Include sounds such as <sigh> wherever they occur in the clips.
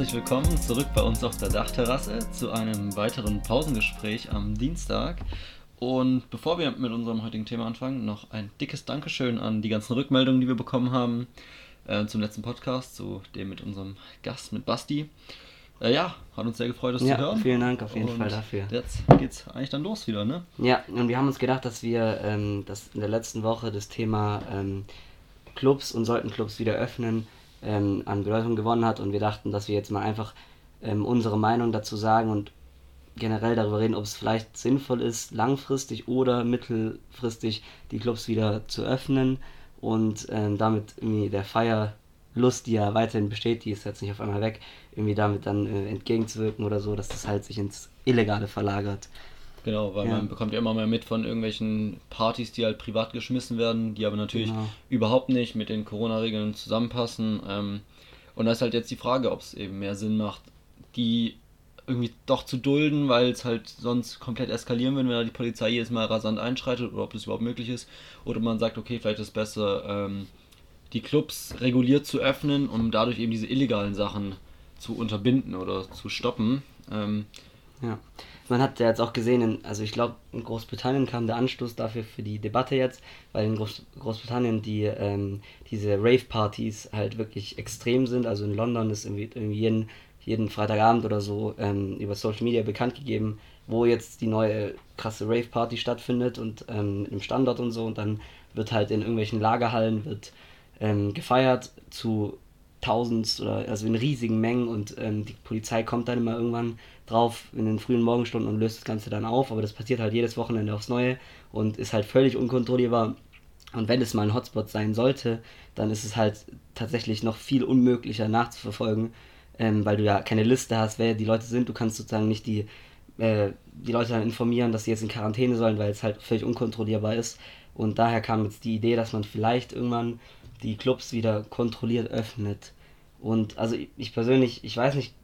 Herzlich willkommen zurück bei uns auf der Dachterrasse zu einem weiteren Pausengespräch am Dienstag. Und bevor wir mit unserem heutigen Thema anfangen, noch ein dickes Dankeschön an die ganzen Rückmeldungen, die wir bekommen haben äh, zum letzten Podcast, zu dem mit unserem Gast, mit Basti. Äh, ja, hat uns sehr gefreut, das Ja, zu hören. vielen Dank auf jeden Und Fall dafür. Jetzt geht's eigentlich dann los wieder, ne? Ja, und wir haben uns gedacht, dass wir ähm, das in der letzten Woche das Thema ähm, Clubs und sollten Clubs wieder öffnen ähm, an Bedeutung gewonnen hat und wir dachten, dass wir jetzt mal einfach ähm, unsere Meinung dazu sagen und generell darüber reden, ob es vielleicht sinnvoll ist, langfristig oder mittelfristig die Clubs wieder zu öffnen und ähm, damit irgendwie der Feierlust, die ja weiterhin besteht, die ist jetzt nicht auf einmal weg, irgendwie damit dann äh, entgegenzuwirken oder so, dass das halt sich ins Illegale verlagert. Genau, weil Ja. man bekommt ja immer mehr mit von irgendwelchen Partys, die halt privat geschmissen werden, die aber natürlich Genau. überhaupt nicht mit den Corona-Regeln zusammenpassen. Ähm, und da ist halt jetzt die Frage, ob es eben mehr Sinn macht, die irgendwie doch zu dulden, weil es halt sonst komplett eskalieren würde, wenn da die Polizei jedes Mal rasant einschreitet oder ob das überhaupt möglich ist. Oder man sagt, okay, vielleicht ist es besser, ähm, die Clubs reguliert zu öffnen, um dadurch eben diese illegalen Sachen zu unterbinden oder zu stoppen. Ähm, Ja. Man hat ja jetzt auch gesehen, in, also ich glaube, in Großbritannien kam der Anstoß dafür für die Debatte jetzt, weil in Groß, Großbritannien die ähm, diese Rave-Partys halt wirklich extrem sind. Also in London ist irgendwie, irgendwie jeden, jeden Freitagabend oder so ähm, über Social Media bekannt gegeben, wo jetzt die neue krasse Rave-Party stattfindet und ähm, mit Standort und so. Und dann wird halt in irgendwelchen Lagerhallen wird ähm, gefeiert zu tausend oder also in riesigen Mengen und ähm, die Polizei kommt dann immer irgendwann drauf in den frühen Morgenstunden und löst das Ganze dann auf, aber das passiert halt jedes Wochenende aufs Neue und ist halt völlig unkontrollierbar. Und wenn es mal ein Hotspot sein sollte, dann ist es halt tatsächlich noch viel unmöglicher nachzuverfolgen, ähm, weil du ja keine Liste hast, wer die Leute sind. Du kannst sozusagen nicht die, äh, die Leute dann informieren, dass sie jetzt in Quarantäne sollen, weil es halt völlig unkontrollierbar ist. Und daher kam jetzt die Idee, dass man vielleicht irgendwann die Clubs wieder kontrolliert öffnet. Und also ich- ich persönlich, ich weiß nicht,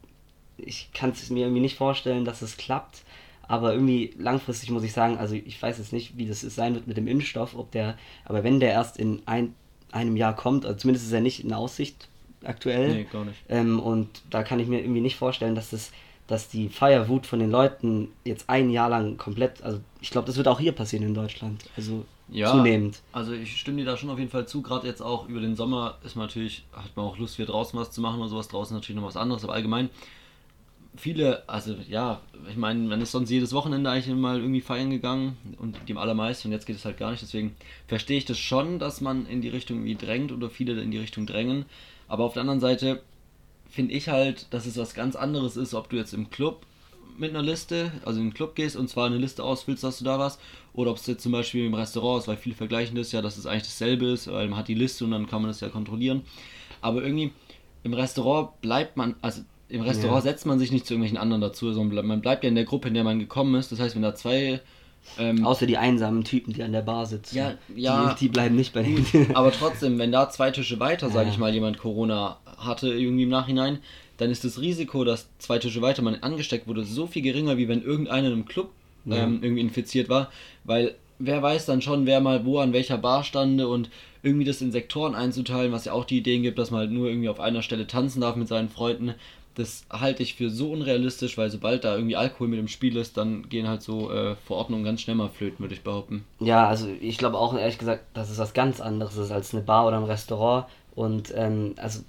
ich kann es mir irgendwie nicht vorstellen, dass es klappt. Aber irgendwie langfristig muss ich sagen, also ich weiß jetzt nicht, wie das sein wird mit dem Impfstoff, ob der, aber wenn der erst in ein, einem Jahr kommt, also zumindest ist er nicht in Aussicht aktuell. nee, gar nicht. Ähm, und da kann ich mir irgendwie nicht vorstellen, dass das, dass die Feierwut von den Leuten jetzt ein Jahr lang komplett, also ich glaube, das wird auch hier passieren in Deutschland. Also Ja, zunehmend. Also ich stimme dir da schon auf jeden Fall zu. Gerade jetzt auch über den Sommer ist man natürlich, hat man auch Lust, wieder draußen was zu machen oder sowas. Draußen natürlich noch was anderes, aber allgemein viele, also ja, ich meine, man ist sonst jedes Wochenende eigentlich mal irgendwie feiern gegangen und die allermeisten und jetzt geht es halt gar nicht. Deswegen verstehe ich das schon, dass man in die Richtung irgendwie drängt oder viele in die Richtung drängen. Aber auf der anderen Seite finde ich halt, dass es was ganz anderes ist, ob du jetzt im Club mit einer Liste, also in den Club gehst und zwar eine Liste ausfüllst, dass du da warst, oder ob es jetzt zum Beispiel im Restaurant ist, weil viele vergleichen das ja, dass es eigentlich dasselbe ist, weil man hat die Liste und dann kann man das ja kontrollieren. Aber irgendwie im Restaurant bleibt man, also im Restaurant Ja. setzt man sich nicht zu irgendwelchen anderen dazu, sondern man bleibt ja in der Gruppe, in der man gekommen ist. Das heißt, wenn da zwei ähm, Außer die einsamen Typen, die an der Bar sitzen. Ja, ja. Die, die bleiben nicht bei denen. <laughs> aber trotzdem, wenn da zwei Tische weiter, sage Ja. ich mal, jemand Corona hatte irgendwie im Nachhinein, dann ist das Risiko, dass zwei Tische weiter man angesteckt wurde, so viel geringer, wie wenn irgendeiner im Club ähm, irgendwie infiziert war, weil wer weiß dann schon, wer mal wo an welcher Bar stande und irgendwie das in Sektoren einzuteilen, was ja auch die Ideen gibt, dass man halt nur irgendwie auf einer Stelle tanzen darf mit seinen Freunden. Das halte ich für so unrealistisch, weil sobald da irgendwie Alkohol mit im Spiel ist, dann gehen halt so äh, Verordnungen ganz schnell mal flöten, würde ich behaupten. Ja, also ich glaube auch ehrlich gesagt, dass es was ganz anderes ist als eine Bar oder ein Restaurant. Und ähm, also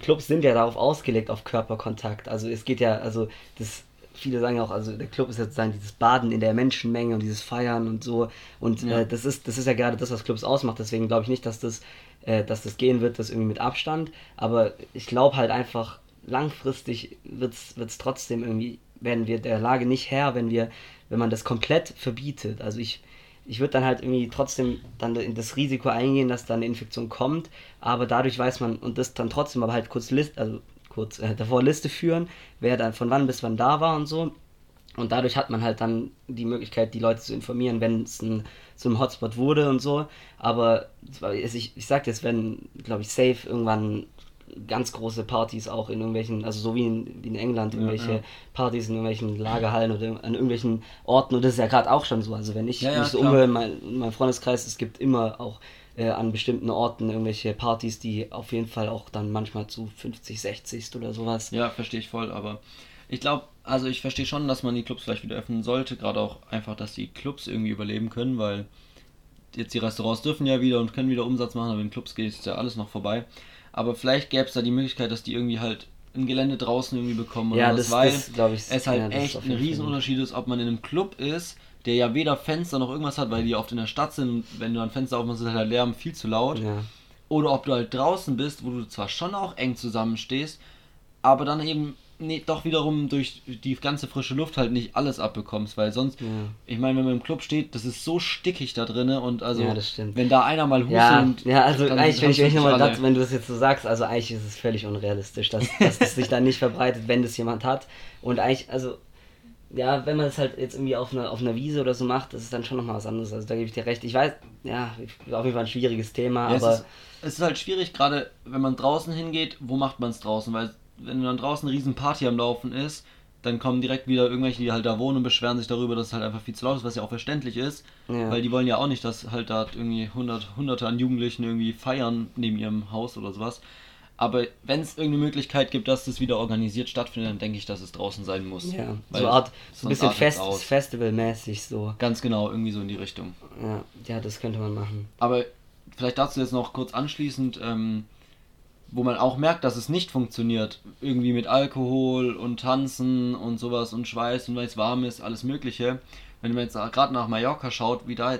Clubs sind ja darauf ausgelegt, auf Körperkontakt. Also es geht ja, also das, viele sagen auch, also der Club ist jetzt sagen, dieses Baden in der Menschenmenge und dieses Feiern und so. Und Ja. äh, das ist, das ist ja gerade das, was Clubs ausmacht. Deswegen glaube ich nicht, dass das, äh, dass das gehen wird, das irgendwie mit Abstand. Aber ich glaube halt einfach, langfristig wird es trotzdem irgendwie, werden wir der Lage nicht Herr, wenn wir, wenn man das komplett verbietet. Also ich, ich würde dann halt irgendwie trotzdem dann in das Risiko eingehen, dass dann eine Infektion kommt, aber dadurch weiß man und das dann trotzdem aber halt kurz Liste, also kurz äh, davor Liste führen, wer dann von wann bis wann da war und so. Und dadurch hat man halt dann die Möglichkeit, die Leute zu informieren, wenn es ein, zu einem Hotspot wurde und so. Aber zwar- ich, ich sag jetzt, wenn, glaube ich, safe irgendwann ganz große Partys auch in irgendwelchen, also so wie in, wie in England, Ja, irgendwelche ja. Partys in irgendwelchen Lagerhallen oder an irgendwelchen Orten. Und das ist ja gerade auch schon so. Also wenn ich Ja, ja, mich so umhöre in, mein, meinem Freundeskreis, es gibt immer auch äh, an bestimmten Orten irgendwelche Partys, die auf jeden Fall auch dann manchmal zu 50, 60 oder sowas. Ja, verstehe ich voll, aber ich glaube, also ich verstehe schon, dass man die Clubs vielleicht wieder öffnen sollte, gerade auch einfach, dass die Clubs irgendwie überleben können, weil jetzt die Restaurants dürfen ja wieder und können wieder Umsatz machen, aber in Clubs geht es ja alles noch vorbei. Aber vielleicht gäbe es da die Möglichkeit, dass die irgendwie halt ein Gelände draußen irgendwie bekommen oder Ja, das- weil das ich, es halt ja, echt ein Riesenunterschied ist, ob man in einem Club ist, der ja weder Fenster noch irgendwas hat, weil die oft in der Stadt sind wenn du ein Fenster aufmachst, ist halt der Lärm viel zu laut. Ja. Oder ob du halt draußen bist, wo du zwar schon auch eng zusammenstehst, aber dann eben nee, doch wiederum durch die ganze frische Luft halt nicht alles abbekommst, weil sonst, Ja. ich meine, wenn man im Club steht, das ist so stickig da drinne und also, Ja, wenn da einer mal hustet, Ja, ja, also eigentlich, wenn ich, wenn du ich nochmal dazu, wenn du das jetzt so sagst, also eigentlich ist es völlig unrealistisch, dass, dass das sich dann nicht verbreitet, wenn das jemand hat. Und eigentlich, also, ja, wenn man es halt jetzt irgendwie auf einer, auf einer Wiese oder so macht, das ist dann schon nochmal was anderes. Also da gebe ich dir recht. Ich weiß, ja, auf jeden Fall ein schwieriges Thema, Ja, aber es, ist, es ist halt schwierig, gerade wenn man draußen hingeht, wo macht man es draußen? Weil wenn dann draußen eine riesen Party am Laufen ist, dann kommen direkt wieder irgendwelche, die halt da wohnen und beschweren sich darüber, dass es halt einfach viel zu laut ist, was ja auch verständlich ist, Ja. weil die wollen ja auch nicht, dass halt da irgendwie hundert, hunderte an Jugendlichen irgendwie feiern neben ihrem Haus oder sowas. Aber wenn es irgendeine Möglichkeit gibt, dass das wieder organisiert stattfindet, dann denke ich, dass es draußen sein muss. ja, Weil so Art, so ein bisschen Fest. Festivalmäßig so. Ganz genau, irgendwie so in die Richtung. Ja, ja, das könnte man machen. Aber vielleicht dazu jetzt noch kurz anschließend, ähm, wo man auch merkt, dass es nicht funktioniert. Irgendwie mit Alkohol und Tanzen und sowas und Schweiß und weil es warm ist, alles Mögliche. Wenn man jetzt gerade nach Mallorca schaut, wie da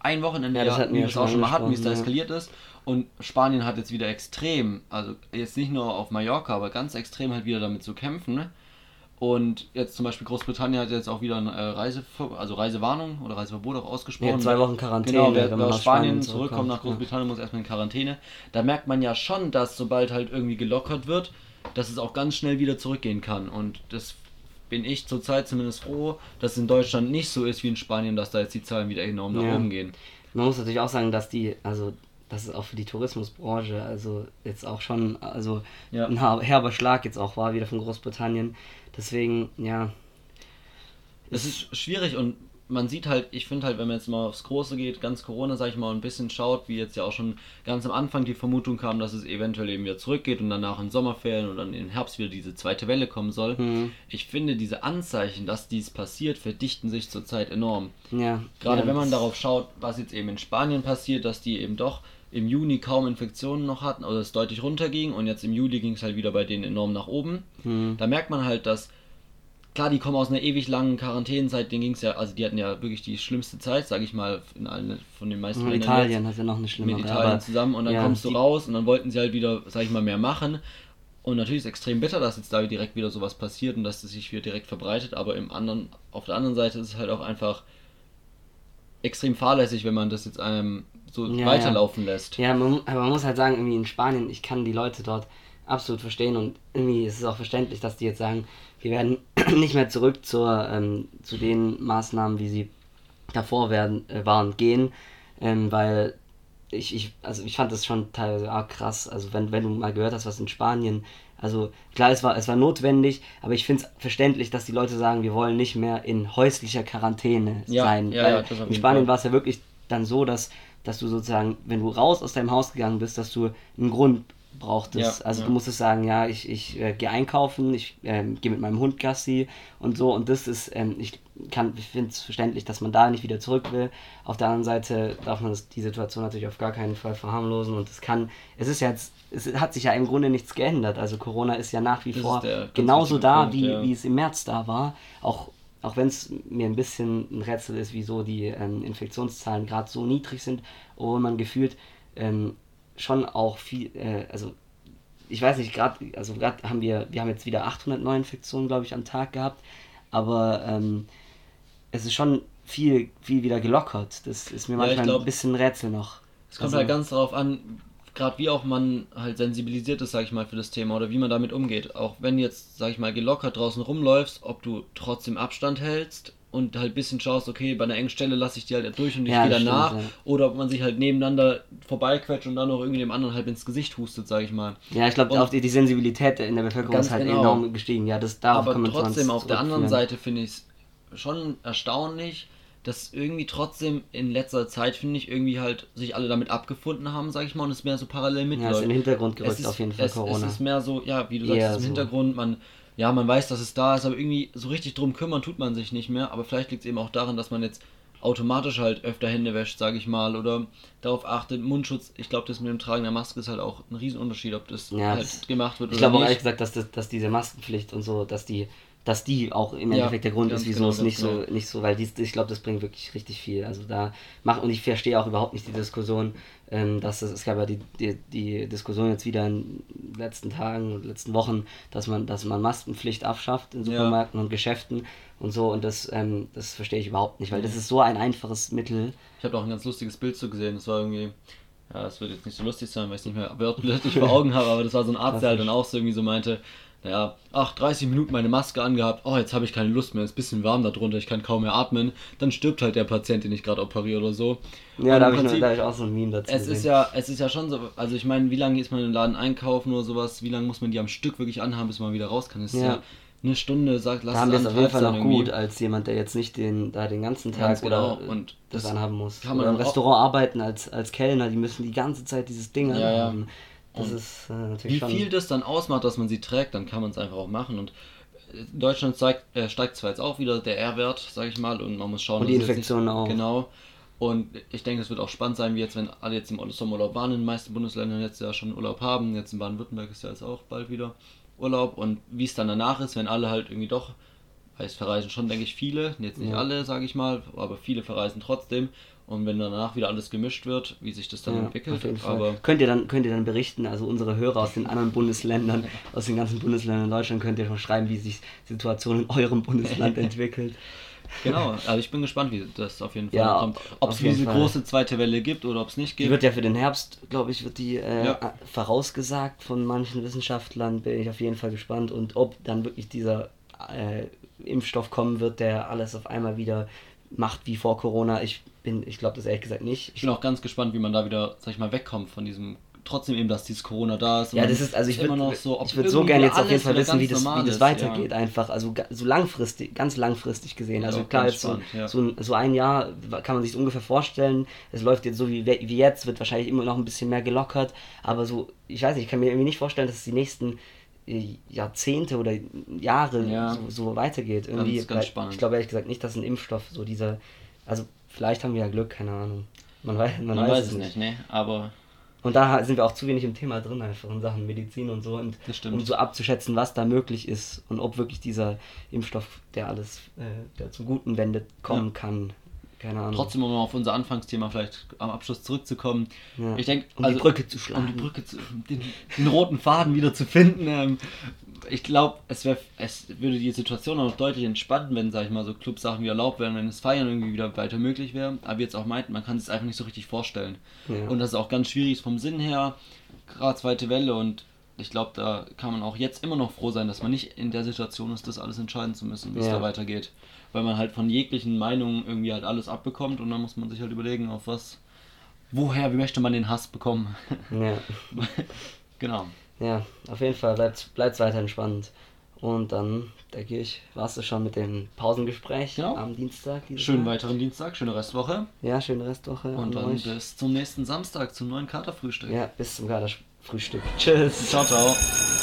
ein Wochenende, Ja, das hatten wie wir es auch schon mal hatten, wie es da ja. eskaliert ist. Und Spanien hat jetzt wieder extrem, also jetzt nicht nur auf Mallorca, aber ganz extrem halt wieder damit zu kämpfen. Ne? Und jetzt zum Beispiel Großbritannien hat jetzt auch wieder eine äh, Reise, also Reisewarnung oder Reiseverbot auch ausgesprochen. Ja, zwei Wochen Quarantäne, Genau, wer, wenn wer man aus Spanien Spanien zurückkommt nach Großbritannien, muss erstmal in Quarantäne. Da merkt man ja schon, dass sobald halt irgendwie gelockert wird, dass es auch ganz schnell wieder zurückgehen kann. Und das bin ich zurzeit zumindest froh, dass es in Deutschland nicht so ist wie in Spanien, dass da jetzt die Zahlen wieder enorm nach Ja. oben gehen. Man muss natürlich auch sagen, dass die, also das ist auch für die Tourismusbranche, also jetzt auch schon, also Ja. ein herber Schlag jetzt auch war wieder von Großbritannien. Deswegen, ja, Es ist schwierig und man sieht halt, ich finde halt, wenn man jetzt mal aufs Große geht, ganz Corona, sag ich mal, ein bisschen schaut, wie jetzt ja auch schon ganz am Anfang die Vermutung kam, dass es eventuell eben wieder zurückgeht und danach in Sommerferien und dann im Herbst wieder diese zweite Welle kommen soll. Mhm. Ich finde, diese Anzeichen, dass dies passiert, verdichten sich zurzeit enorm. ja. Gerade ja, wenn man darauf schaut, was jetzt eben in Spanien passiert, dass die eben doch im Juni kaum Infektionen noch hatten oder es deutlich runterging und jetzt im Juli ging es halt wieder bei denen enorm nach oben. Mhm. Da merkt man halt, dass klar, die kommen aus einer ewig langen Quarantänezeit, denen ging es ja, also die hatten ja wirklich die schlimmste Zeit, sage ich mal, in allen von den meisten Und Ländern Italien hat ja noch eine jetzt, schlimmere. mit Italien aber, zusammen und dann ja, kommst du raus und dann wollten sie halt wieder, sag ich mal, mehr machen. Und natürlich ist es extrem bitter, dass jetzt da direkt wieder sowas passiert und dass es sich wieder direkt verbreitet, aber im anderen, auf der anderen Seite ist es halt auch einfach extrem fahrlässig, wenn man das jetzt einem so Ja, weiterlaufen lässt. Ja, man, aber man muss halt sagen, irgendwie in Spanien, ich kann die Leute dort absolut verstehen und irgendwie ist es auch verständlich, dass die jetzt sagen, wir werden <clears throat> nicht mehr zurück zur, ähm, zu den Maßnahmen, wie sie davor werden, äh, waren, gehen, ähm, weil ich, ich, also ich fand das schon teilweise arg krass, also wenn, wenn du mal gehört hast, was in Spanien, also klar, es war, es war notwendig, aber ich finde es verständlich, dass die Leute sagen, wir wollen nicht mehr in häuslicher Quarantäne Ja, sein, ja, ja, in Spanien war es ja wirklich dann so, dass, dass du sozusagen, wenn du raus aus deinem Haus gegangen bist, dass du einen Grund brauchtest. Ja, also ja. du musstest sagen, ja, ich, ich äh, gehe einkaufen, ich ähm, gehe mit meinem Hund Gassi und so und das ist, ähm, ich kann, ich finde es verständlich, dass man da nicht wieder zurück will. Auf der anderen Seite darf man das, die Situation natürlich auf gar keinen Fall verharmlosen und es kann, es ist ja jetzt, es hat sich ja im Grunde nichts geändert. Also Corona ist ja nach wie Das vor genauso da, Punkt, wie, ja. wie es im März da war. Auch auch wenn es mir ein bisschen ein Rätsel ist, wieso die ähm, Infektionszahlen gerade so niedrig sind, obwohl man gefühlt ähm, schon auch viel, äh, also ich weiß nicht, gerade, also gerade haben wir, wir haben jetzt wieder 800 Neuinfektionen, glaube ich, am Tag gehabt, aber ähm, es ist schon viel, viel wieder gelockert. Das ist mir Ja, manchmal glaub, ein bisschen ein Rätsel noch. Es kommt Also- halt ganz darauf an, gerade wie auch man halt sensibilisiert ist, sag ich mal, für das Thema oder wie man damit umgeht. Auch wenn jetzt, sag ich mal, gelockert draußen rumläufst, ob du trotzdem Abstand hältst und halt ein bisschen schaust, okay, bei einer engen Stelle lasse ich die halt durch und ich Ja, gehe danach. stimmt, ja. Oder ob man sich halt nebeneinander vorbeiquetscht und dann noch irgendwie dem anderen halt ins Gesicht hustet, sag ich mal. Ja, ich glaube, auch die, die Sensibilität in der Bevölkerung ist halt genau. enorm gestiegen. Ja, das kann man trotzdem, auf der anderen. Seite finde ich es schon erstaunlich, dass irgendwie trotzdem in letzter Zeit, finde ich, irgendwie halt sich alle damit abgefunden haben, sag ich mal, und es mehr so parallel mitläuft. Ja, ist in den Hintergrund gerückt ist, auf jeden Fall es, Corona. Es ist mehr so, ja, wie du sagst, ist im so. Hintergrund, man, ja, man weiß, dass es da ist, aber irgendwie so richtig drum kümmern tut man sich nicht mehr, aber vielleicht liegt es eben auch daran, dass man jetzt automatisch halt öfter Hände wäscht, sage ich mal, oder darauf achtet, Mundschutz, ich glaube, das mit dem Tragen der Maske ist halt auch ein Riesenunterschied, ob das Ja, halt das- gemacht wird Ich oder glaube auch nicht. ehrlich gesagt, dass, das, dass diese Maskenpflicht und so, dass die, dass die auch im Ja, Endeffekt der Grund ist, wieso genau, es nicht so, genau. nicht so, weil dies, ich glaube, das bringt wirklich richtig viel. Also da mach und ich verstehe auch überhaupt nicht die Diskussion, ähm, dass es, es gab ja die, die, die Diskussion jetzt wieder in den letzten Tagen und letzten Wochen, dass man, dass man Maskenpflicht abschafft in Ja. Supermärkten und Geschäften und so und das, ähm, das verstehe ich überhaupt nicht, weil das ist so ein einfaches Mittel. Ich habe auch ein ganz lustiges Bild so gesehen. Das war irgendwie, ja, das wird jetzt nicht so lustig sein, weil ich es nicht mehr wörtlich <laughs> vor Augen habe, aber das war so ein Arzt, der halt dann auch so irgendwie so meinte, naja, ach, 30 Minuten meine Maske angehabt, oh, jetzt habe ich keine Lust mehr, ist ein bisschen warm da drunter, ich kann kaum mehr atmen, dann stirbt halt der Patient, den ich gerade operiere oder so. Ja, Und da habe ich, noch- da ich auch so ein Meme dazu. es gesehen. ist ja, es ist ja schon so, also ich meine, wie lange ist man im Laden einkaufen oder sowas, wie lange muss man die am Stück wirklich anhaben, bis man wieder raus kann? Das ist Ja. ja, eine Stunde, sagt, lass da haben wir es auf jeden Fall noch irgendwie. gut, als jemand, der jetzt nicht den, da den ganzen Tag Ganz genau. oder äh, Und das, das anhaben muss. kann man oder im Restaurant arbeiten als, als Kellner, die müssen die ganze Zeit dieses Ding Ja, ja. Das Und ist äh, natürlich Wie viel das dann ausmacht, dass man sie trägt, dann kann man es einfach auch machen. Und in Deutschland steigt, äh, steigt zwar jetzt auch wieder der R-Wert, sage ich mal, und man muss schauen, Und die Infektionen auch. Genau. Und ich denke, es wird auch spannend sein, wie jetzt, wenn alle jetzt im Sommerurlaub waren, in den meisten Bundesländern jetzt ja schon Urlaub haben. Jetzt in Baden-Württemberg ist ja jetzt auch bald wieder Urlaub. Und wie es dann danach ist, wenn alle halt irgendwie doch, weil es verreisen schon, denke ich, viele, jetzt nicht Ja. alle, sage ich mal, aber viele verreisen trotzdem. Und wenn danach wieder alles gemischt wird, wie sich das dann Ja, entwickelt. Aber könnt ihr dann könnt ihr dann berichten, also unsere Hörer aus den anderen Bundesländern, aus den ganzen Bundesländern in Deutschland könnt ihr schon schreiben, wie sich die Situation in eurem Bundesland <laughs> entwickelt. Genau, also ich bin gespannt, wie das auf jeden Fall Ja, kommt. Ob es diese Fall. große zweite Welle gibt oder ob es nicht Die gibt. wird ja für den Herbst, glaube ich, wird die äh, Ja. vorausgesagt von manchen Wissenschaftlern. Bin ich auf jeden Fall gespannt. Und ob dann wirklich dieser äh, Impfstoff kommen wird, der alles auf einmal wieder macht wie vor Corona. Ich bin, ich glaube das ehrlich gesagt nicht. ich bin auch ganz gespannt, wie man da wieder, sag ich mal, wegkommt von diesem, trotzdem eben, dass dieses Corona da ist. und Ja, das ist, also ich immer würde noch so, ich würd so gerne jetzt auf jeden Fall wissen, wie das, wie das weitergeht, ja. einfach. Also so langfristig, ganz langfristig gesehen. Also Ja, klar, ganz jetzt so, spannend, ja. so, ein, so ein Jahr kann man sich ungefähr vorstellen. Es läuft jetzt so wie, wie jetzt, wird wahrscheinlich immer noch ein bisschen mehr gelockert. Aber so, ich weiß nicht, ich kann mir irgendwie nicht vorstellen, dass es die nächsten Jahrzehnte oder Jahre Ja. so, so weitergeht. Irgendwie, Ganz, ganz spannend. Ich glaube ehrlich gesagt nicht, dass ein Impfstoff so dieser, also vielleicht haben wir ja Glück, keine Ahnung. Man weiß, man Man, weiß, es nicht. ne? Aber Und da sind wir auch zu wenig im Thema drin, einfach in Sachen Medizin und so. Und um so abzuschätzen, was da möglich ist und ob wirklich dieser Impfstoff, der alles, äh, der zum Guten wendet, kommen kann. Keine Ahnung. trotzdem, um auf unser Anfangsthema vielleicht am Abschluss zurückzukommen. Ja. Ich denke, Um die Brücke zu schlagen. Um die Brücke zu, den, den roten Faden wieder zu finden. Ähm, ich glaube, es, wär- es würde die Situation auch deutlich entspannen, wenn, sag ich mal, so Clubsachen wieder erlaubt werden, wenn das Feiern irgendwie wieder weiter möglich wäre. Aber wie jetzt auch meinten, man kann es einfach nicht so richtig vorstellen. Ja. Und das ist auch ganz schwierig vom Sinn her, gerade zweite Welle und ich glaube, da kann man auch jetzt immer noch froh sein, dass man nicht in der Situation ist, das alles entscheiden zu müssen, wie es Ja. da weitergeht. Weil man halt von jeglichen Meinungen irgendwie halt alles abbekommt und dann muss man sich halt überlegen, auf was, woher, wie möchte man den Hass bekommen. Ja. <laughs> genau. ja, auf jeden Fall bleibt es weiterhin spannend. Und dann, denke ich, war es das schon mit dem Pausengespräch Genau. am Dienstag. Schönen Mal. weiteren Dienstag, schöne Restwoche Ja, schöne Restwoche. und an dann euch. bis zum nächsten Samstag zum neuen Katerfrühstück. Ja, bis zum Kaderfrühstück. Tschüss. Ciao, ciao.